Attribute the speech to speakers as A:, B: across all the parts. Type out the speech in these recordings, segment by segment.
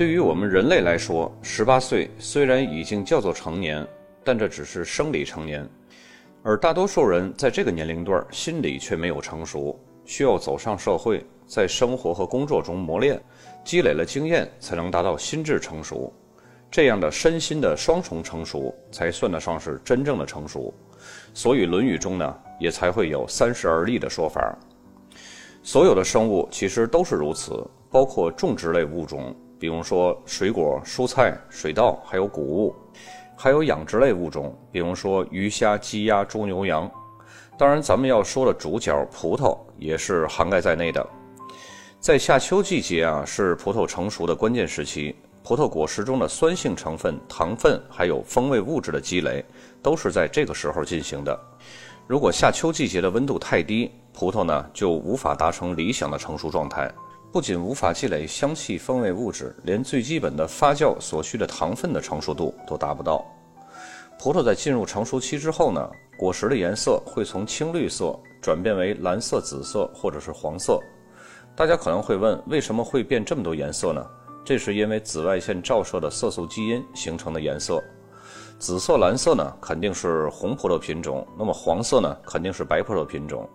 A: 对于我们人类来说，十八岁虽然已经叫做成年，但这只是生理成年，而大多数人在这个年龄段心理却没有成熟，需要走上社会，在生活和工作中磨练，积累了经验，才能达到心智成熟。这样的身心的双重成熟，才算得上是真正的成熟。所以《论语》中呢，也才会有“三十而立”的说法。所有的生物其实都是如此，包括种植类物种。比如说水果、蔬菜、水稻，还有谷物，还有养殖类物种，比如说鱼虾、鸡鸭、猪牛羊。当然，咱们要说的主角葡萄也是涵盖在内的。在夏秋季节啊，是葡萄成熟的关键时期。葡萄果实中的酸性成分、糖分，还有风味物质的积累，都是在这个时候进行的。如果夏秋季节的温度太低，葡萄呢就无法达成理想的成熟状态。不仅无法积累香气风味物质，连最基本的发酵所需的糖分的成熟度都达不到。葡萄在进入成熟期之后呢，果实的颜色会从青绿色转变为蓝色、紫色或者是黄色。大家可能会问，为什么会变这么多颜色呢？这是因为紫外线照射的色素基因形成的颜色。紫色、蓝色呢，肯定是红葡萄品种；那么黄色呢，肯定是白葡萄品种。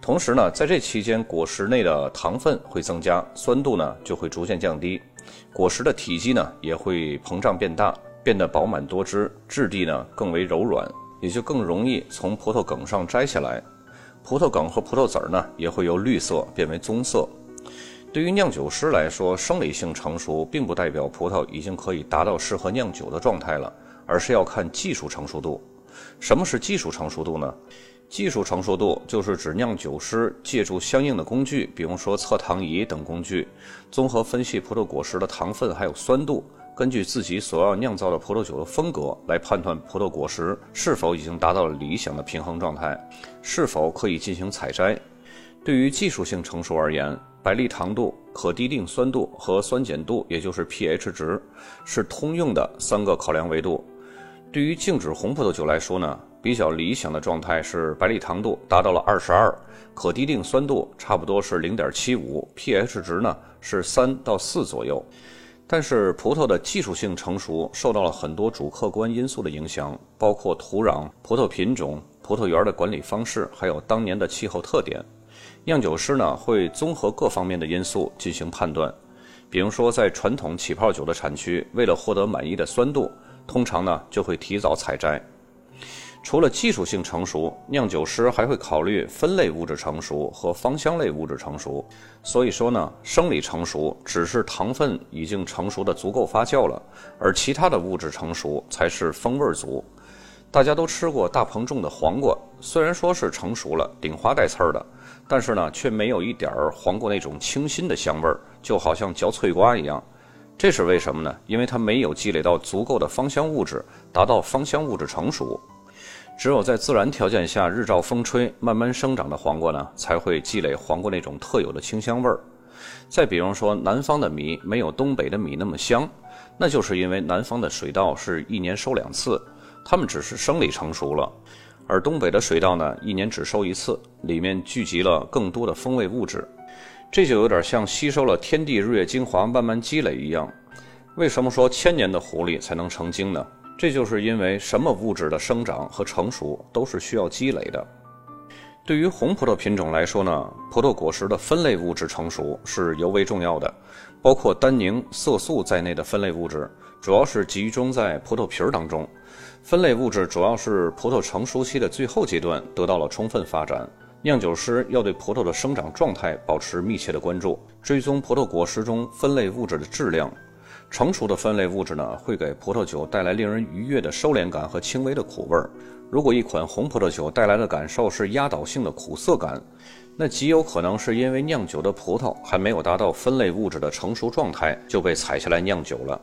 A: 同时呢，在这期间，果实内的糖分会增加，酸度呢就会逐渐降低，果实的体积呢也会膨胀变大，变得饱满多汁，质地呢更为柔软，也就更容易从葡萄梗上摘下来。葡萄梗和葡萄籽儿呢也会由绿色变为棕色。对于酿酒师来说，生理性成熟并不代表葡萄已经可以达到适合酿酒的状态了，而是要看技术成熟度。什么是技术成熟度呢？技术成熟度就是指酿酒师借助相应的工具，比如说测糖仪等工具，综合分析葡萄果实的糖分还有酸度，根据自己所要酿造的葡萄酒的风格来判断葡萄果实是否已经达到了理想的平衡状态，是否可以进行采摘。对于技术性成熟而言，白利糖度、可滴定酸度和酸碱度，也就是 pH 值，是通用的三个考量维度。对于静止红葡萄酒来说呢？比较理想的状态是白利糖度达到了二十二，可滴定酸度差不多是零点七五，pH 值呢是三到四左右。但是葡萄的技术性成熟受到了很多主客观因素的影响，包括土壤、葡萄品种、葡萄园的管理方式，还有当年的气候特点。酿酒师呢会综合各方面的因素进行判断。比如说，在传统起泡酒的产区，为了获得满意的酸度，通常呢就会提早采摘。除了技术性成熟，酿酒师还会考虑分类物质成熟和芳香类物质成熟。所以说呢，生理成熟只是糖分已经成熟的足够发酵了，而其他的物质成熟才是风味足。大家都吃过大棚种的黄瓜，虽然说是成熟了，顶花带刺儿的，但是呢，却没有一点儿黄瓜那种清新的香味儿，就好像嚼脆瓜一样。这是为什么呢？因为它没有积累到足够的芳香物质，达到芳香物质成熟。只有在自然条件下日照风吹慢慢生长的黄瓜呢，才会积累黄瓜那种特有的清香味儿。再比方说，南方的米没有东北的米那么香，那就是因为南方的水稻是一年收两次，它们只是生理成熟了，而东北的水稻呢，一年只收一次，里面聚集了更多的风味物质。这就有点像吸收了天地日月精华慢慢积累一样。为什么说千年的狐狸才能成精呢？这就是因为什么物质的生长和成熟都是需要积累的。对于红葡萄品种来说呢，葡萄果实的分类物质成熟是尤为重要的，包括单宁、色素在内的分类物质，主要是集中在葡萄皮儿当中。分类物质主要是葡萄成熟期的最后阶段得到了充分发展。酿酒师要对葡萄的生长状态保持密切的关注，追踪葡萄果实中分类物质的质量。成熟的分类物质呢，会给葡萄酒带来令人愉悦的收敛感和轻微的苦味儿。如果一款红葡萄酒带来的感受是压倒性的苦涩感，那极有可能是因为酿酒的葡萄还没有达到分类物质的成熟状态就被采下来酿酒了。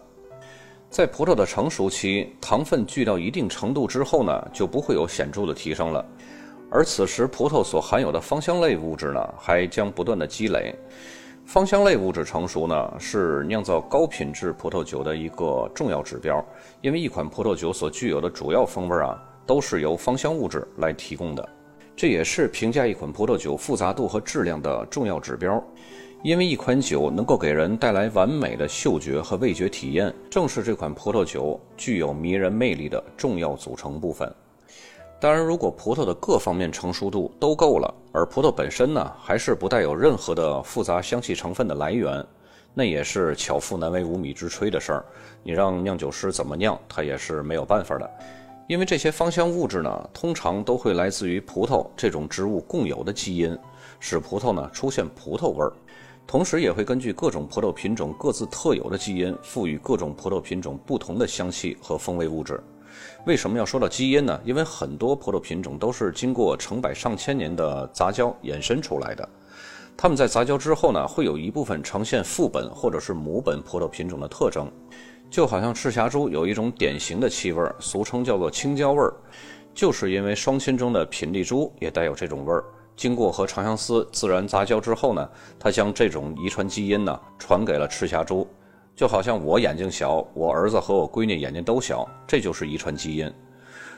A: 在葡萄的成熟期，糖分聚到一定程度之后呢，就不会有显著的提升了，而此时葡萄所含有的芳香类物质呢，还将不断的积累。芳香类物质成熟呢，是酿造高品质葡萄酒的一个重要指标。因为一款葡萄酒所具有的主要风味啊，都是由芳香物质来提供的，这也是评价一款葡萄酒复杂度和质量的重要指标。因为一款酒能够给人带来完美的嗅觉和味觉体验，正是这款葡萄酒具有迷人魅力的重要组成部分。当然，如果葡萄的各方面成熟度都够了，而葡萄本身呢还是不带有任何的复杂香气成分的来源，那也是巧妇难为无米之炊的事儿。你让酿酒师怎么酿，他也是没有办法的。因为这些芳香物质呢，通常都会来自于葡萄这种植物共有的基因，使葡萄呢出现葡萄味儿。同时也会根据各种葡萄品种各自特有的基因，赋予各种葡萄品种不同的香气和风味物质。为什么要说到基因呢？因为很多葡萄品种都是经过成百上千年的杂交衍生出来的。它们在杂交之后呢，会有一部分呈现副本或者是母本葡萄品种的特征。就好像赤霞珠有一种典型的气味，俗称叫做青椒味儿，就是因为双亲中的品丽珠也带有这种味儿。经过和长相思自然杂交之后呢，它将这种遗传基因呢传给了赤霞珠，就好像我眼睛小，我儿子和我闺女眼睛都小，这就是遗传基因。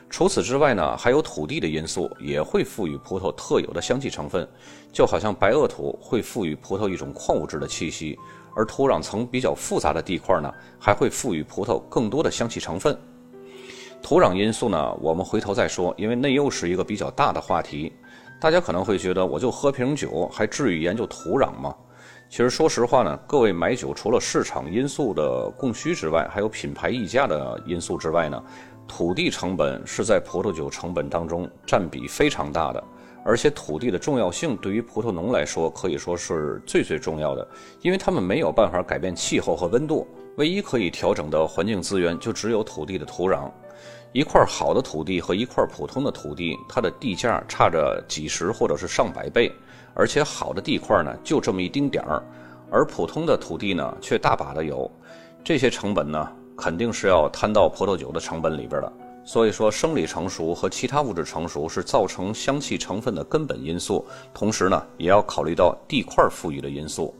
A: 除此之外呢，还有土地的因素也会赋予葡萄特有的香气成分，就好像白垩土会赋予葡萄一种矿物质的气息，而土壤层比较复杂的地块呢，还会赋予葡萄更多的香气成分。土壤因素呢，我们回头再说，因为那又是一个比较大的话题。大家可能会觉得，我就喝瓶酒，还至于研究土壤吗？其实说实话呢，各位买酒除了市场因素的供需之外，还有品牌溢价的因素之外呢，土地成本是在葡萄酒成本当中占比非常大的。而且土地的重要性对于葡萄农来说可以说是最最重要的，因为他们没有办法改变气候和温度，唯一可以调整的环境资源就只有土地的土壤。一块好的土地和一块普通的土地，它的地价差着几十或者是上百倍，而且好的地块呢就这么一丁点儿，而普通的土地呢却大把的有，这些成本呢肯定是要摊到葡萄酒的成本里边的。所以说，生理成熟和其他物质成熟是造成香气成分的根本因素，同时呢也要考虑到地块赋予的因素。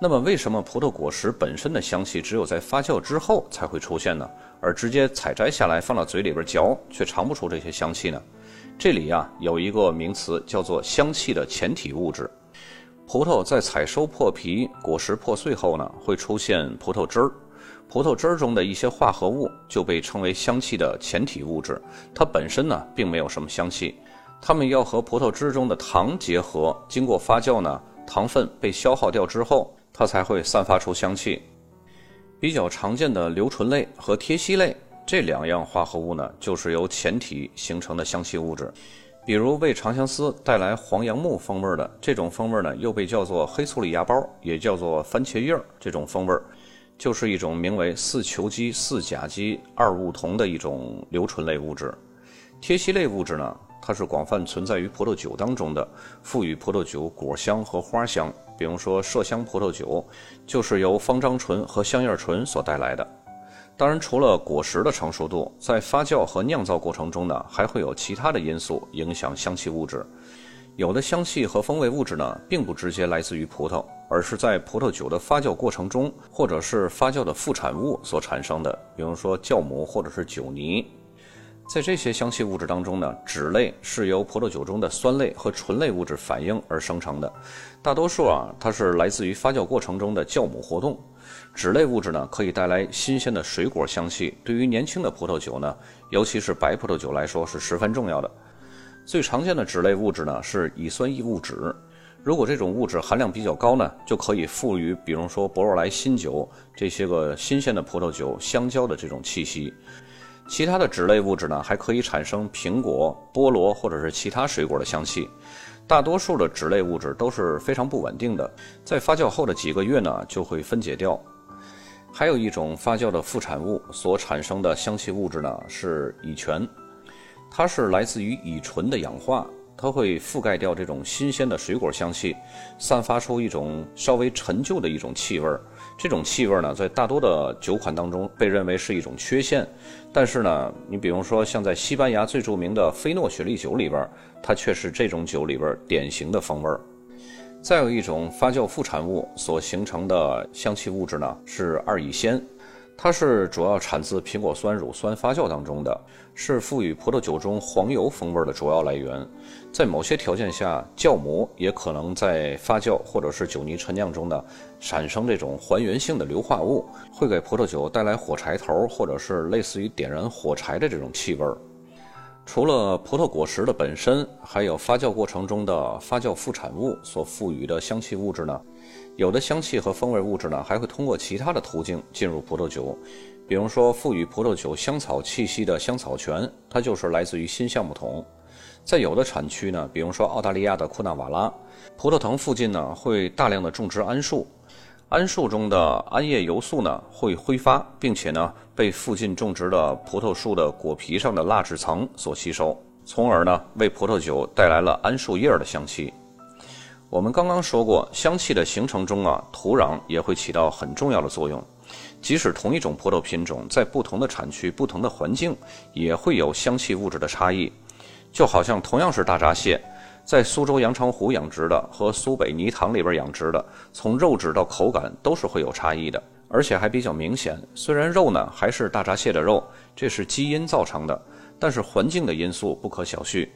A: 那么，为什么葡萄果实本身的香气只有在发酵之后才会出现呢？而直接采摘下来放到嘴里边嚼，却尝不出这些香气呢？这里呀有一个名词叫做香气的前体物质。葡萄在采收破皮、果实破碎后呢，会出现葡萄汁儿，葡萄汁儿中的一些化合物就被称为香气的前体物质。它本身呢并没有什么香气，它们要和葡萄汁中的糖结合，经过发酵呢，糖分被消耗掉之后。它才会散发出香气。比较常见的硫醇类和萜烯类这两样化合物呢，就是由前体形成的香气物质。比如为长相思带来黄杨木风味的这种风味呢，又被叫做黑醋里芽孢，也叫做番茄叶儿。这种风味就是一种名为四球基四甲基二戊酮的一种硫醇类物质。萜烯类物质呢？它是广泛存在于葡萄酒当中的，赋予葡萄酒果香和花香。比如说麝香葡萄酒，就是由芳樟醇和香叶醇所带来的。当然，除了果实的成熟度，在发酵和酿造过程中呢，还会有其他的因素影响香气物质。有的香气和风味物质呢，并不直接来自于葡萄，而是在葡萄酒的发酵过程中，或者是发酵的副产物所产生的。比如说酵母或者是酒泥。在这些香气物质当中呢，酯类是由葡萄酒中的酸类和醇类物质反应而生成的，大多数啊，它是来自于发酵过程中的酵母活动。酯类物质呢，可以带来新鲜的水果香气，对于年轻的葡萄酒呢，尤其是白葡萄酒来说是十分重要的。最常见的酯类物质呢是乙酸异物酯，如果这种物质含量比较高呢，就可以赋予，比如说博若莱新酒这些个新鲜的葡萄酒香蕉的这种气息。其他的酯类物质呢，还可以产生苹果、菠萝或者是其他水果的香气。大多数的脂类物质都是非常不稳定的，在发酵后的几个月呢就会分解掉。还有一种发酵的副产物所产生的香气物质呢是乙醛，它是来自于乙醇的氧化。它会覆盖掉这种新鲜的水果香气，散发出一种稍微陈旧的一种气味儿。这种气味呢，在大多的酒款当中被认为是一种缺陷。但是呢，你比如说像在西班牙最著名的菲诺雪莉酒里边，它却是这种酒里边典型的风味儿。再有一种发酵副产物所形成的香气物质呢，是二乙酰，它是主要产自苹果酸乳酸发酵当中的，是赋予葡萄酒中黄油风味的主要来源。在某些条件下，酵母也可能在发酵或者是酒泥陈酿中呢，产生这种还原性的硫化物，会给葡萄酒带来火柴头或者是类似于点燃火柴的这种气味。除了葡萄果实的本身，还有发酵过程中的发酵副产物所赋予的香气物质呢。有的香气和风味物质呢，还会通过其他的途径进入葡萄酒，比如说赋予葡萄酒香草气息的香草醛，它就是来自于新橡木桶。在有的产区呢，比如说澳大利亚的库纳瓦拉，葡萄藤附近呢会大量的种植桉树，桉树中的桉叶油素呢会挥发，并且呢被附近种植的葡萄树的果皮上的蜡质层所吸收，从而呢为葡萄酒带来了桉树叶的香气。我们刚刚说过，香气的形成中啊，土壤也会起到很重要的作用。即使同一种葡萄品种，在不同的产区、不同的环境，也会有香气物质的差异。就好像同样是大闸蟹，在苏州阳澄湖养殖的和苏北泥塘里边养殖的，从肉质到口感都是会有差异的，而且还比较明显。虽然肉呢还是大闸蟹的肉，这是基因造成的，但是环境的因素不可小觑。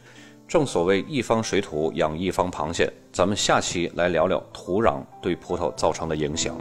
A: 正所谓一方水土养一方螃蟹，咱们下期来聊聊土壤对葡萄造成的影响。